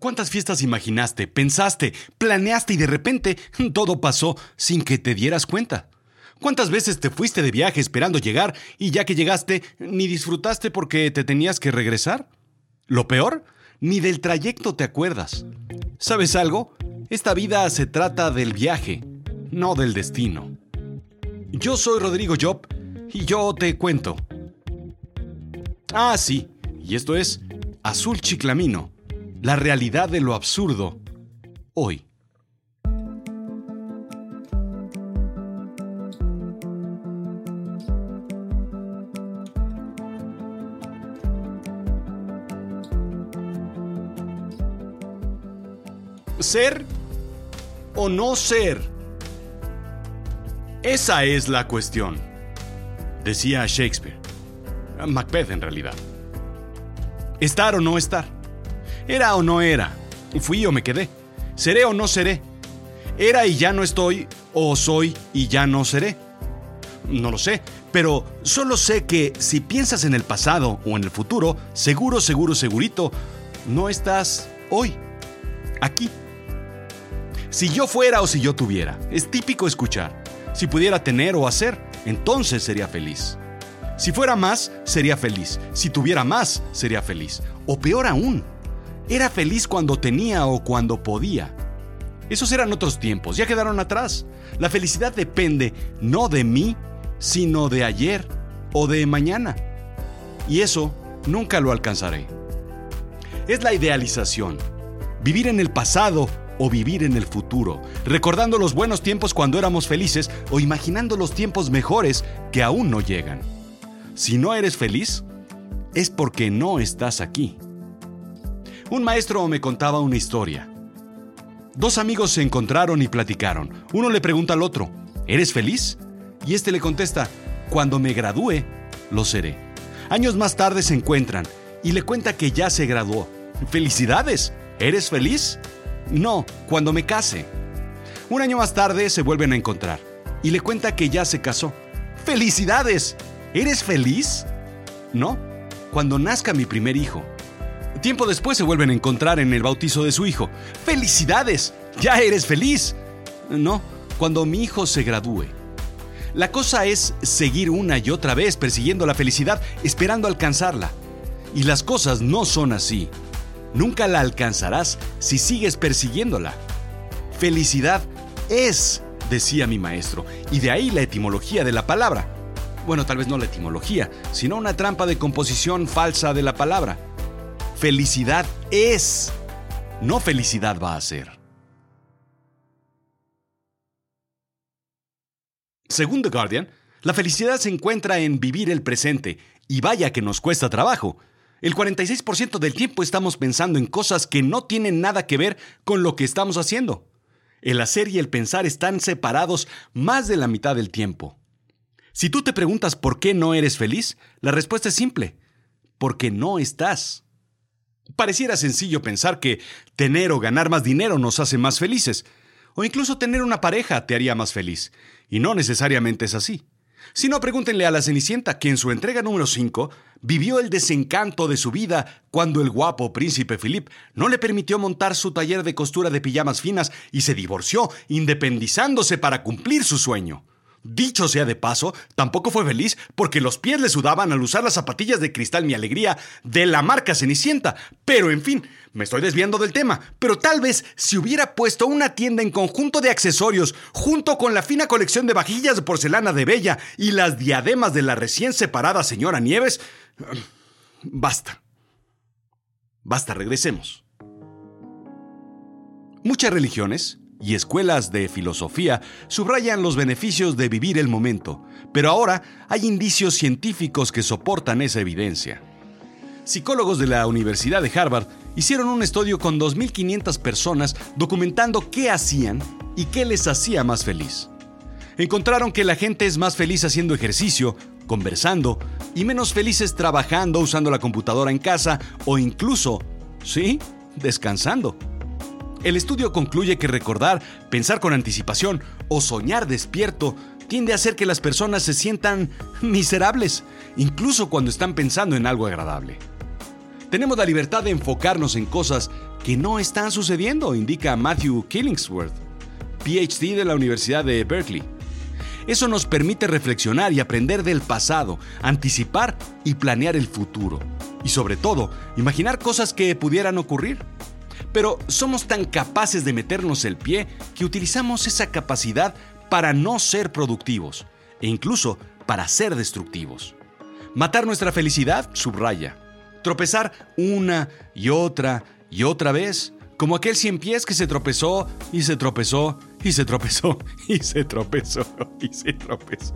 ¿Cuántas fiestas imaginaste, pensaste, planeaste y de repente todo pasó sin que te dieras cuenta? ¿Cuántas veces te fuiste de viaje esperando llegar y ya que llegaste ni disfrutaste porque te tenías que regresar? Lo peor, ni del trayecto te acuerdas. ¿Sabes algo? Esta vida se trata del viaje, no del destino. Yo soy Rodrigo Job y yo te cuento. Ah, sí, y esto es Azul Chiclamino la realidad de lo absurdo hoy. ¿Ser o no ser? Esa es la cuestión, decía Shakespeare. Macbeth en realidad. ¿Estar o no estar? ¿Era o no era? ¿Fui o me quedé? ¿Seré o no seré? ¿Era y ya no estoy o soy y ya no seré? No lo sé, pero solo sé que si piensas en el pasado o en el futuro, seguro, seguro, segurito, no estás hoy, aquí. Si yo fuera o si yo tuviera, es típico escuchar. Si pudiera tener o hacer, entonces sería feliz. Si fuera más, sería feliz. Si tuviera más, sería feliz. O peor aún, era feliz cuando tenía o cuando podía. Esos eran otros tiempos, ya quedaron atrás. La felicidad depende no de mí, sino de ayer o de mañana. Y eso nunca lo alcanzaré. Es la idealización. Vivir en el pasado o vivir en el futuro, recordando los buenos tiempos cuando éramos felices o imaginando los tiempos mejores que aún no llegan. Si no eres feliz, es porque no estás aquí. Un maestro me contaba una historia. Dos amigos se encontraron y platicaron. Uno le pregunta al otro, ¿eres feliz? Y este le contesta, cuando me gradúe, lo seré. Años más tarde se encuentran y le cuenta que ya se graduó. ¡Felicidades! ¿Eres feliz? No, cuando me case. Un año más tarde se vuelven a encontrar y le cuenta que ya se casó. ¡Felicidades! ¿Eres feliz? No, cuando nazca mi primer hijo. Tiempo después se vuelven a encontrar en el bautizo de su hijo. ¡Felicidades! ¡Ya eres feliz! No, cuando mi hijo se gradúe. La cosa es seguir una y otra vez persiguiendo la felicidad, esperando alcanzarla. Y las cosas no son así. Nunca la alcanzarás si sigues persiguiéndola. Felicidad es, decía mi maestro, y de ahí la etimología de la palabra. Bueno, tal vez no la etimología, sino una trampa de composición falsa de la palabra. Felicidad es, no felicidad va a ser. Según The Guardian, la felicidad se encuentra en vivir el presente, y vaya que nos cuesta trabajo. El 46% del tiempo estamos pensando en cosas que no tienen nada que ver con lo que estamos haciendo. El hacer y el pensar están separados más de la mitad del tiempo. Si tú te preguntas por qué no eres feliz, la respuesta es simple, porque no estás. Pareciera sencillo pensar que tener o ganar más dinero nos hace más felices, o incluso tener una pareja te haría más feliz, y no necesariamente es así. Si no, pregúntenle a la Cenicienta, que en su entrega número 5 vivió el desencanto de su vida cuando el guapo príncipe Philip no le permitió montar su taller de costura de pijamas finas y se divorció, independizándose para cumplir su sueño. Dicho sea de paso, tampoco fue feliz porque los pies le sudaban al usar las zapatillas de cristal Mi Alegría de la marca Cenicienta. Pero en fin, me estoy desviando del tema. Pero tal vez si hubiera puesto una tienda en conjunto de accesorios junto con la fina colección de vajillas de porcelana de Bella y las diademas de la recién separada señora Nieves... Basta. Basta, regresemos. Muchas religiones, y escuelas de filosofía subrayan los beneficios de vivir el momento, pero ahora hay indicios científicos que soportan esa evidencia. Psicólogos de la Universidad de Harvard hicieron un estudio con 2.500 personas documentando qué hacían y qué les hacía más feliz. Encontraron que la gente es más feliz haciendo ejercicio, conversando, y menos felices trabajando usando la computadora en casa o incluso, sí, descansando. El estudio concluye que recordar, pensar con anticipación o soñar despierto tiende a hacer que las personas se sientan miserables, incluso cuando están pensando en algo agradable. Tenemos la libertad de enfocarnos en cosas que no están sucediendo, indica Matthew Killingsworth, PhD de la Universidad de Berkeley. Eso nos permite reflexionar y aprender del pasado, anticipar y planear el futuro. Y sobre todo, imaginar cosas que pudieran ocurrir. Pero somos tan capaces de meternos el pie que utilizamos esa capacidad para no ser productivos e incluso para ser destructivos. Matar nuestra felicidad, subraya. Tropezar una y otra y otra vez, como aquel cien pies que se tropezó y se tropezó y se tropezó y se tropezó y se tropezó.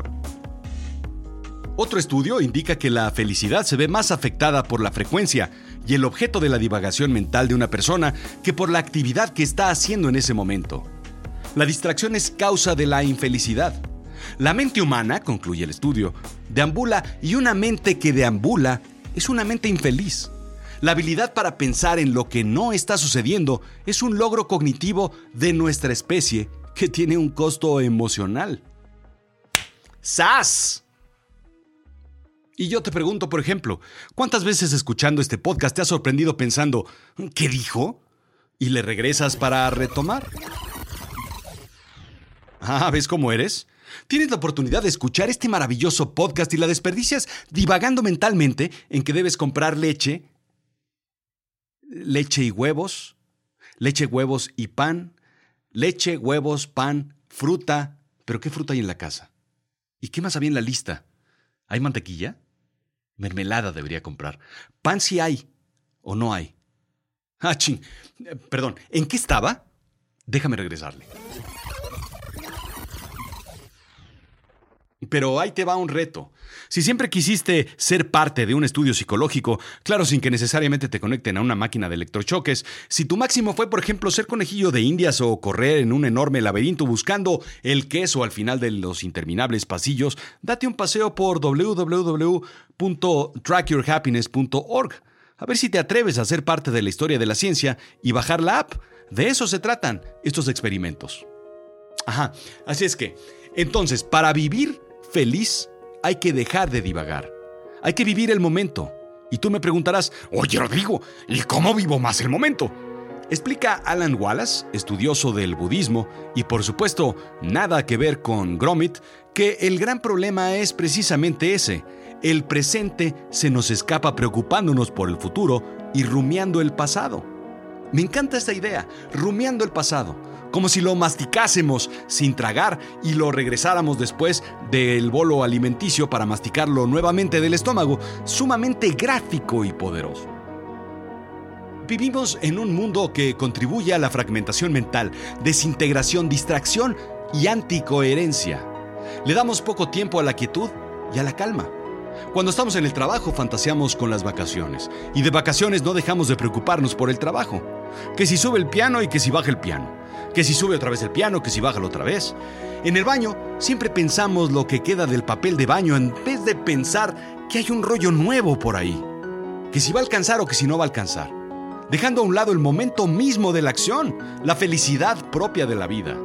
Otro estudio indica que la felicidad se ve más afectada por la frecuencia y el objeto de la divagación mental de una persona que por la actividad que está haciendo en ese momento. La distracción es causa de la infelicidad. La mente humana, concluye el estudio, deambula y una mente que deambula es una mente infeliz. La habilidad para pensar en lo que no está sucediendo es un logro cognitivo de nuestra especie que tiene un costo emocional. ¡Sas! Y yo te pregunto, por ejemplo, ¿cuántas veces escuchando este podcast te has sorprendido pensando, ¿qué dijo? Y le regresas para retomar. Ah, ¿ves cómo eres? Tienes la oportunidad de escuchar este maravilloso podcast y la desperdicias divagando mentalmente en que debes comprar leche, leche y huevos, leche, huevos y pan, leche, huevos, pan, fruta. ¿Pero qué fruta hay en la casa? ¿Y qué más había en la lista? ¿Hay mantequilla? Mermelada debería comprar. ¿Pan si hay o no hay? Ah, ching. Perdón, ¿en qué estaba? Déjame regresarle. Pero ahí te va un reto. Si siempre quisiste ser parte de un estudio psicológico, claro, sin que necesariamente te conecten a una máquina de electrochoques, si tu máximo fue, por ejemplo, ser conejillo de indias o correr en un enorme laberinto buscando el queso al final de los interminables pasillos, date un paseo por www.trackyourhappiness.org. A ver si te atreves a ser parte de la historia de la ciencia y bajar la app. De eso se tratan estos experimentos. Ajá, así es que, entonces, para vivir feliz, hay que dejar de divagar. Hay que vivir el momento. Y tú me preguntarás, oye Rodrigo, ¿y cómo vivo más el momento? Explica Alan Wallace, estudioso del budismo, y por supuesto nada que ver con Gromit, que el gran problema es precisamente ese. El presente se nos escapa preocupándonos por el futuro y rumiando el pasado. Me encanta esta idea, rumiando el pasado como si lo masticásemos sin tragar y lo regresáramos después del bolo alimenticio para masticarlo nuevamente del estómago, sumamente gráfico y poderoso. Vivimos en un mundo que contribuye a la fragmentación mental, desintegración, distracción y anticoherencia. Le damos poco tiempo a la quietud y a la calma. Cuando estamos en el trabajo fantaseamos con las vacaciones y de vacaciones no dejamos de preocuparnos por el trabajo. Que si sube el piano y que si baja el piano que si sube otra vez el piano, que si baja otra vez. En el baño siempre pensamos lo que queda del papel de baño en vez de pensar que hay un rollo nuevo por ahí. Que si va a alcanzar o que si no va a alcanzar. Dejando a un lado el momento mismo de la acción, la felicidad propia de la vida.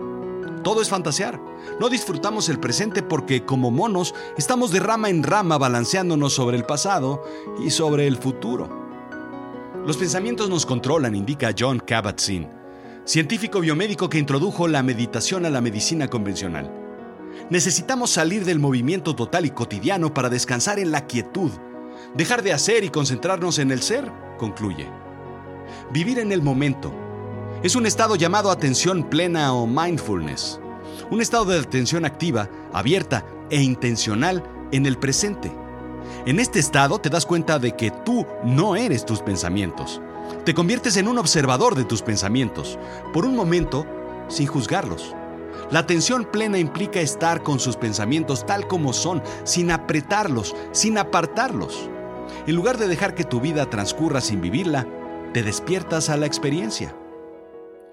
Todo es fantasear. No disfrutamos el presente porque como monos estamos de rama en rama balanceándonos sobre el pasado y sobre el futuro. Los pensamientos nos controlan, indica John Kabat-Zinn científico biomédico que introdujo la meditación a la medicina convencional. Necesitamos salir del movimiento total y cotidiano para descansar en la quietud, dejar de hacer y concentrarnos en el ser, concluye. Vivir en el momento es un estado llamado atención plena o mindfulness, un estado de atención activa, abierta e intencional en el presente. En este estado te das cuenta de que tú no eres tus pensamientos, te conviertes en un observador de tus pensamientos, por un momento, sin juzgarlos. La atención plena implica estar con sus pensamientos tal como son, sin apretarlos, sin apartarlos. En lugar de dejar que tu vida transcurra sin vivirla, te despiertas a la experiencia.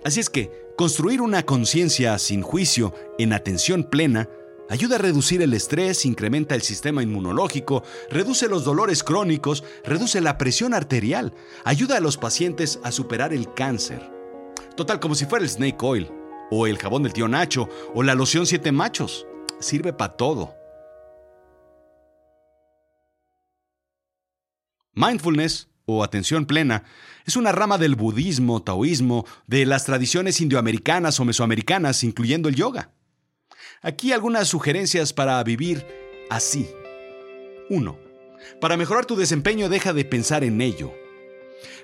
Así es que, construir una conciencia sin juicio, en atención plena, Ayuda a reducir el estrés, incrementa el sistema inmunológico, reduce los dolores crónicos, reduce la presión arterial, ayuda a los pacientes a superar el cáncer. Total, como si fuera el Snake Oil, o el jabón del tío Nacho, o la loción siete machos. Sirve para todo. Mindfulness o atención plena, es una rama del budismo, taoísmo, de las tradiciones indioamericanas o mesoamericanas, incluyendo el yoga. Aquí algunas sugerencias para vivir así. 1. Para mejorar tu desempeño deja de pensar en ello.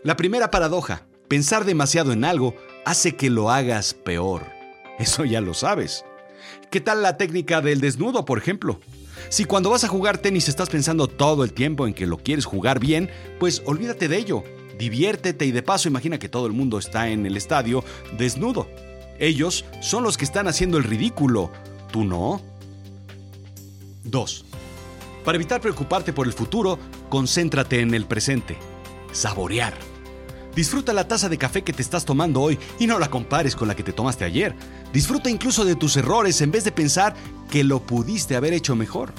La primera paradoja, pensar demasiado en algo hace que lo hagas peor. Eso ya lo sabes. ¿Qué tal la técnica del desnudo, por ejemplo? Si cuando vas a jugar tenis estás pensando todo el tiempo en que lo quieres jugar bien, pues olvídate de ello. Diviértete y de paso imagina que todo el mundo está en el estadio desnudo. Ellos son los que están haciendo el ridículo, tú no. 2. Para evitar preocuparte por el futuro, concéntrate en el presente. Saborear. Disfruta la taza de café que te estás tomando hoy y no la compares con la que te tomaste ayer. Disfruta incluso de tus errores en vez de pensar que lo pudiste haber hecho mejor.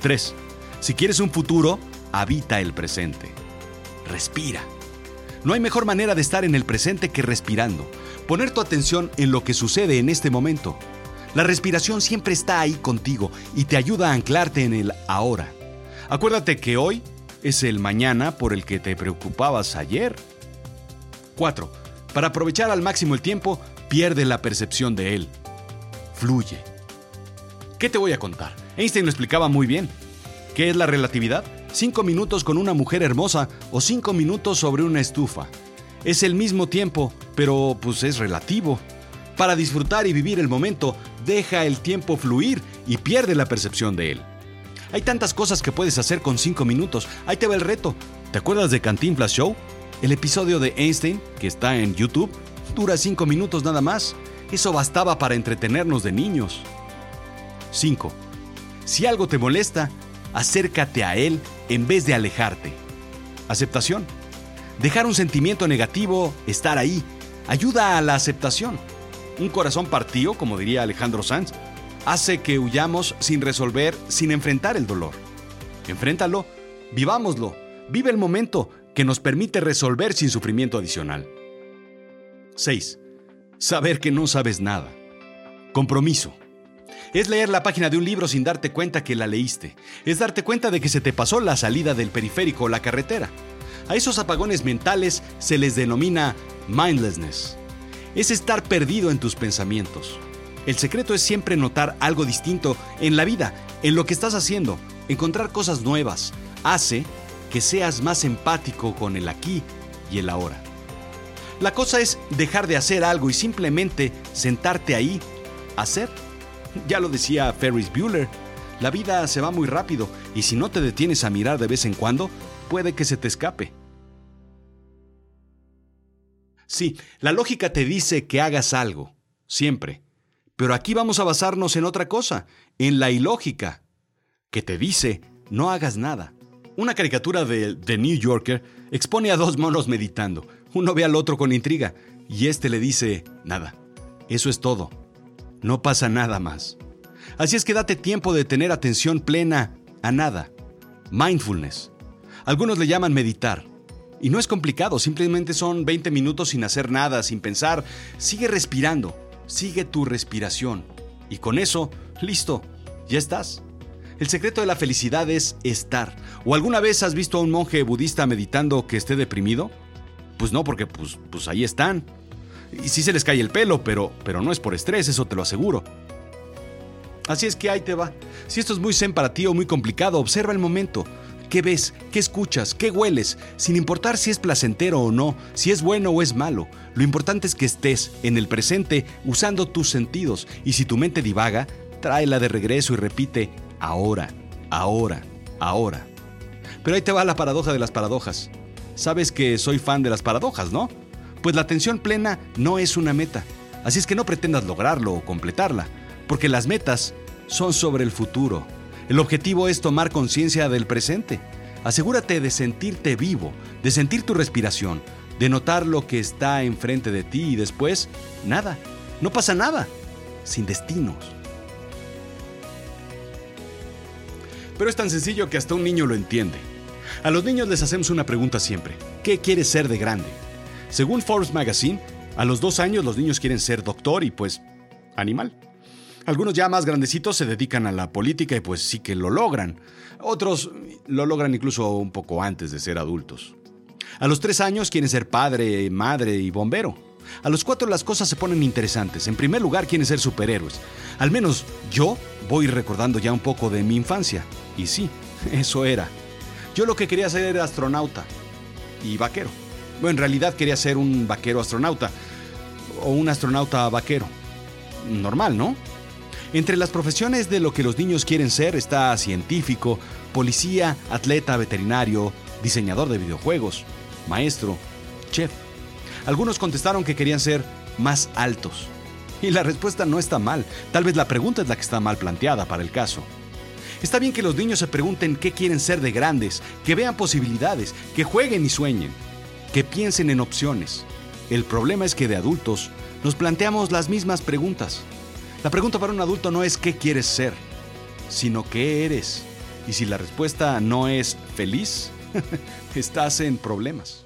3. Si quieres un futuro, habita el presente. Respira. No hay mejor manera de estar en el presente que respirando. Poner tu atención en lo que sucede en este momento. La respiración siempre está ahí contigo y te ayuda a anclarte en el ahora. Acuérdate que hoy es el mañana por el que te preocupabas ayer. 4. Para aprovechar al máximo el tiempo, pierde la percepción de él. Fluye. ¿Qué te voy a contar? Einstein lo explicaba muy bien. ¿Qué es la relatividad? Cinco minutos con una mujer hermosa o cinco minutos sobre una estufa. Es el mismo tiempo, pero pues es relativo. Para disfrutar y vivir el momento, deja el tiempo fluir y pierde la percepción de él. Hay tantas cosas que puedes hacer con cinco minutos. Ahí te va el reto. ¿Te acuerdas de Cantinflas Show? El episodio de Einstein, que está en YouTube, dura cinco minutos nada más. Eso bastaba para entretenernos de niños. 5. Si algo te molesta, acércate a él en vez de alejarte. Aceptación. Dejar un sentimiento negativo, estar ahí, ayuda a la aceptación. Un corazón partido, como diría Alejandro Sanz, hace que huyamos sin resolver, sin enfrentar el dolor. Enfréntalo, vivámoslo, vive el momento que nos permite resolver sin sufrimiento adicional. 6. Saber que no sabes nada. Compromiso. Es leer la página de un libro sin darte cuenta que la leíste. Es darte cuenta de que se te pasó la salida del periférico o la carretera. A esos apagones mentales se les denomina mindlessness. Es estar perdido en tus pensamientos. El secreto es siempre notar algo distinto en la vida, en lo que estás haciendo, encontrar cosas nuevas. Hace que seas más empático con el aquí y el ahora. La cosa es dejar de hacer algo y simplemente sentarte ahí, hacer. Ya lo decía Ferris Bueller, la vida se va muy rápido y si no te detienes a mirar de vez en cuando, puede que se te escape. Sí, la lógica te dice que hagas algo, siempre. Pero aquí vamos a basarnos en otra cosa, en la ilógica, que te dice no hagas nada. Una caricatura de The New Yorker expone a dos monos meditando. Uno ve al otro con intriga y este le dice nada. Eso es todo. No pasa nada más. Así es que date tiempo de tener atención plena a nada. Mindfulness. Algunos le llaman meditar. Y no es complicado, simplemente son 20 minutos sin hacer nada, sin pensar. Sigue respirando, sigue tu respiración. Y con eso, listo, ya estás. El secreto de la felicidad es estar. ¿O alguna vez has visto a un monje budista meditando que esté deprimido? Pues no, porque pues, pues ahí están. Y sí se les cae el pelo, pero, pero no es por estrés, eso te lo aseguro. Así es que ahí te va. Si esto es muy zen para ti o muy complicado, observa el momento. ¿Qué ves? ¿Qué escuchas? ¿Qué hueles? Sin importar si es placentero o no, si es bueno o es malo. Lo importante es que estés en el presente usando tus sentidos y si tu mente divaga, tráela de regreso y repite ahora, ahora, ahora. Pero ahí te va la paradoja de las paradojas. Sabes que soy fan de las paradojas, ¿no? Pues la atención plena no es una meta, así es que no pretendas lograrlo o completarla, porque las metas son sobre el futuro. El objetivo es tomar conciencia del presente. Asegúrate de sentirte vivo, de sentir tu respiración, de notar lo que está enfrente de ti y después, nada, no pasa nada, sin destinos. Pero es tan sencillo que hasta un niño lo entiende. A los niños les hacemos una pregunta siempre. ¿Qué quieres ser de grande? Según Forbes Magazine, a los dos años los niños quieren ser doctor y pues animal. Algunos ya más grandecitos se dedican a la política y pues sí que lo logran. Otros lo logran incluso un poco antes de ser adultos. A los tres años quieren ser padre, madre y bombero. A los cuatro las cosas se ponen interesantes. En primer lugar quieren ser superhéroes. Al menos yo voy recordando ya un poco de mi infancia. Y sí, eso era. Yo lo que quería ser era astronauta y vaquero. Bueno, en realidad quería ser un vaquero astronauta o un astronauta vaquero. Normal, ¿no? Entre las profesiones de lo que los niños quieren ser está científico, policía, atleta, veterinario, diseñador de videojuegos, maestro, chef. Algunos contestaron que querían ser más altos. Y la respuesta no está mal, tal vez la pregunta es la que está mal planteada para el caso. Está bien que los niños se pregunten qué quieren ser de grandes, que vean posibilidades, que jueguen y sueñen, que piensen en opciones. El problema es que de adultos nos planteamos las mismas preguntas. La pregunta para un adulto no es qué quieres ser, sino qué eres. Y si la respuesta no es feliz, estás en problemas.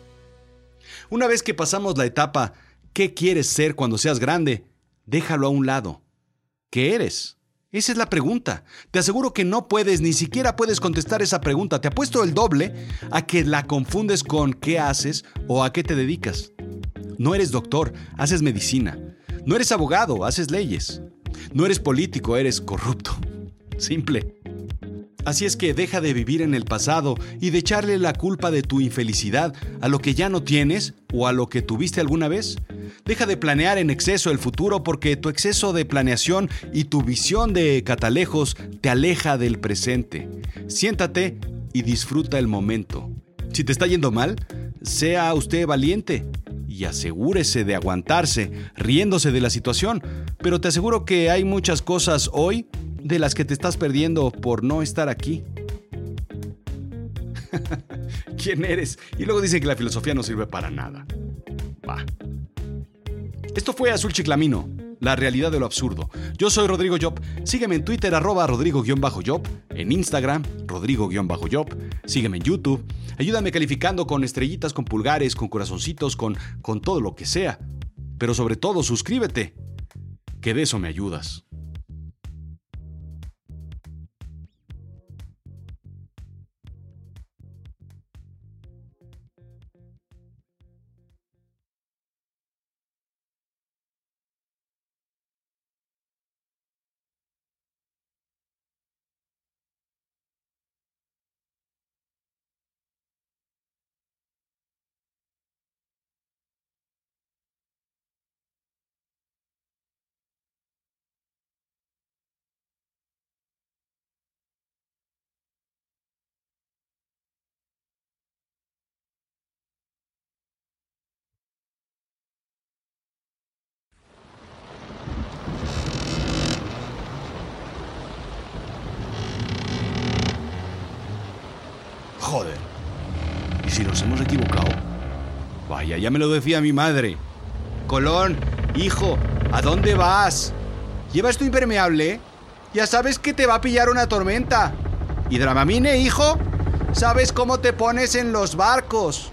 Una vez que pasamos la etapa ¿qué quieres ser cuando seas grande? Déjalo a un lado. ¿Qué eres? Esa es la pregunta. Te aseguro que no puedes, ni siquiera puedes contestar esa pregunta. Te apuesto el doble a que la confundes con qué haces o a qué te dedicas. No eres doctor, haces medicina. No eres abogado, haces leyes. No eres político, eres corrupto. Simple. Así es que deja de vivir en el pasado y de echarle la culpa de tu infelicidad a lo que ya no tienes o a lo que tuviste alguna vez. Deja de planear en exceso el futuro porque tu exceso de planeación y tu visión de catalejos te aleja del presente. Siéntate y disfruta el momento. Si te está yendo mal, sea usted valiente y asegúrese de aguantarse, riéndose de la situación, pero te aseguro que hay muchas cosas hoy de las que te estás perdiendo por no estar aquí. ¿Quién eres? Y luego dicen que la filosofía no sirve para nada. Va. Esto fue Azul Chiclamino, la realidad de lo absurdo. Yo soy Rodrigo Job. Sígueme en Twitter, arroba Rodrigo-Job, en Instagram, Rodrigo-Job. Sígueme en YouTube. Ayúdame calificando con estrellitas, con pulgares, con corazoncitos, con, con todo lo que sea. Pero sobre todo, suscríbete, que de eso me ayudas. Joder. ¿Y si nos hemos equivocado? Vaya, ya me lo decía mi madre. Colón, hijo, ¿a dónde vas? ¿Llevas tu impermeable? Ya sabes que te va a pillar una tormenta. ¿Y Dramamine, hijo? ¿Sabes cómo te pones en los barcos?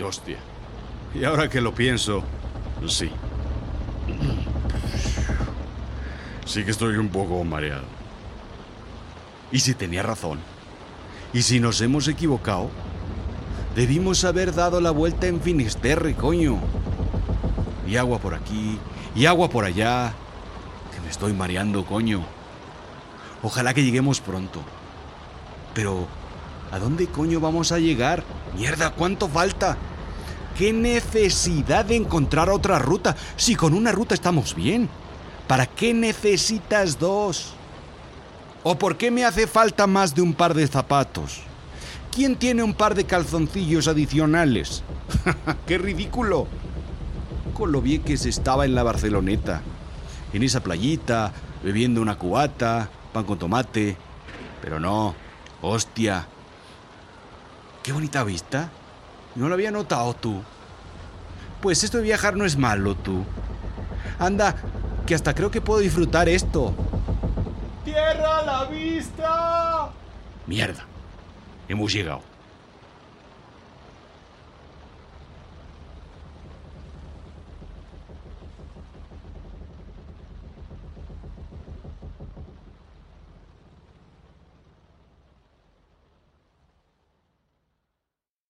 Hostia. Y ahora que lo pienso, sí. Sí que estoy un poco mareado. ¿Y si tenía razón? ¿Y si nos hemos equivocado? Debimos haber dado la vuelta en Finisterre, coño. Y agua por aquí, y agua por allá. Que me estoy mareando, coño. Ojalá que lleguemos pronto. Pero, ¿a dónde coño vamos a llegar? Mierda, ¿cuánto falta? ¿Qué necesidad de encontrar otra ruta si con una ruta estamos bien? ¿Para qué necesitas dos? ¿O por qué me hace falta más de un par de zapatos? ¿Quién tiene un par de calzoncillos adicionales? ¡Qué ridículo! Con lo bien que se estaba en la Barceloneta, en esa playita, bebiendo una cubata, pan con tomate. Pero no, hostia. Qué bonita vista. No lo había notado tú. Pues esto de viajar no es malo, tú. Anda, que hasta creo que puedo disfrutar esto. ¡Tierra a la vista! Mierda. Hemos llegado.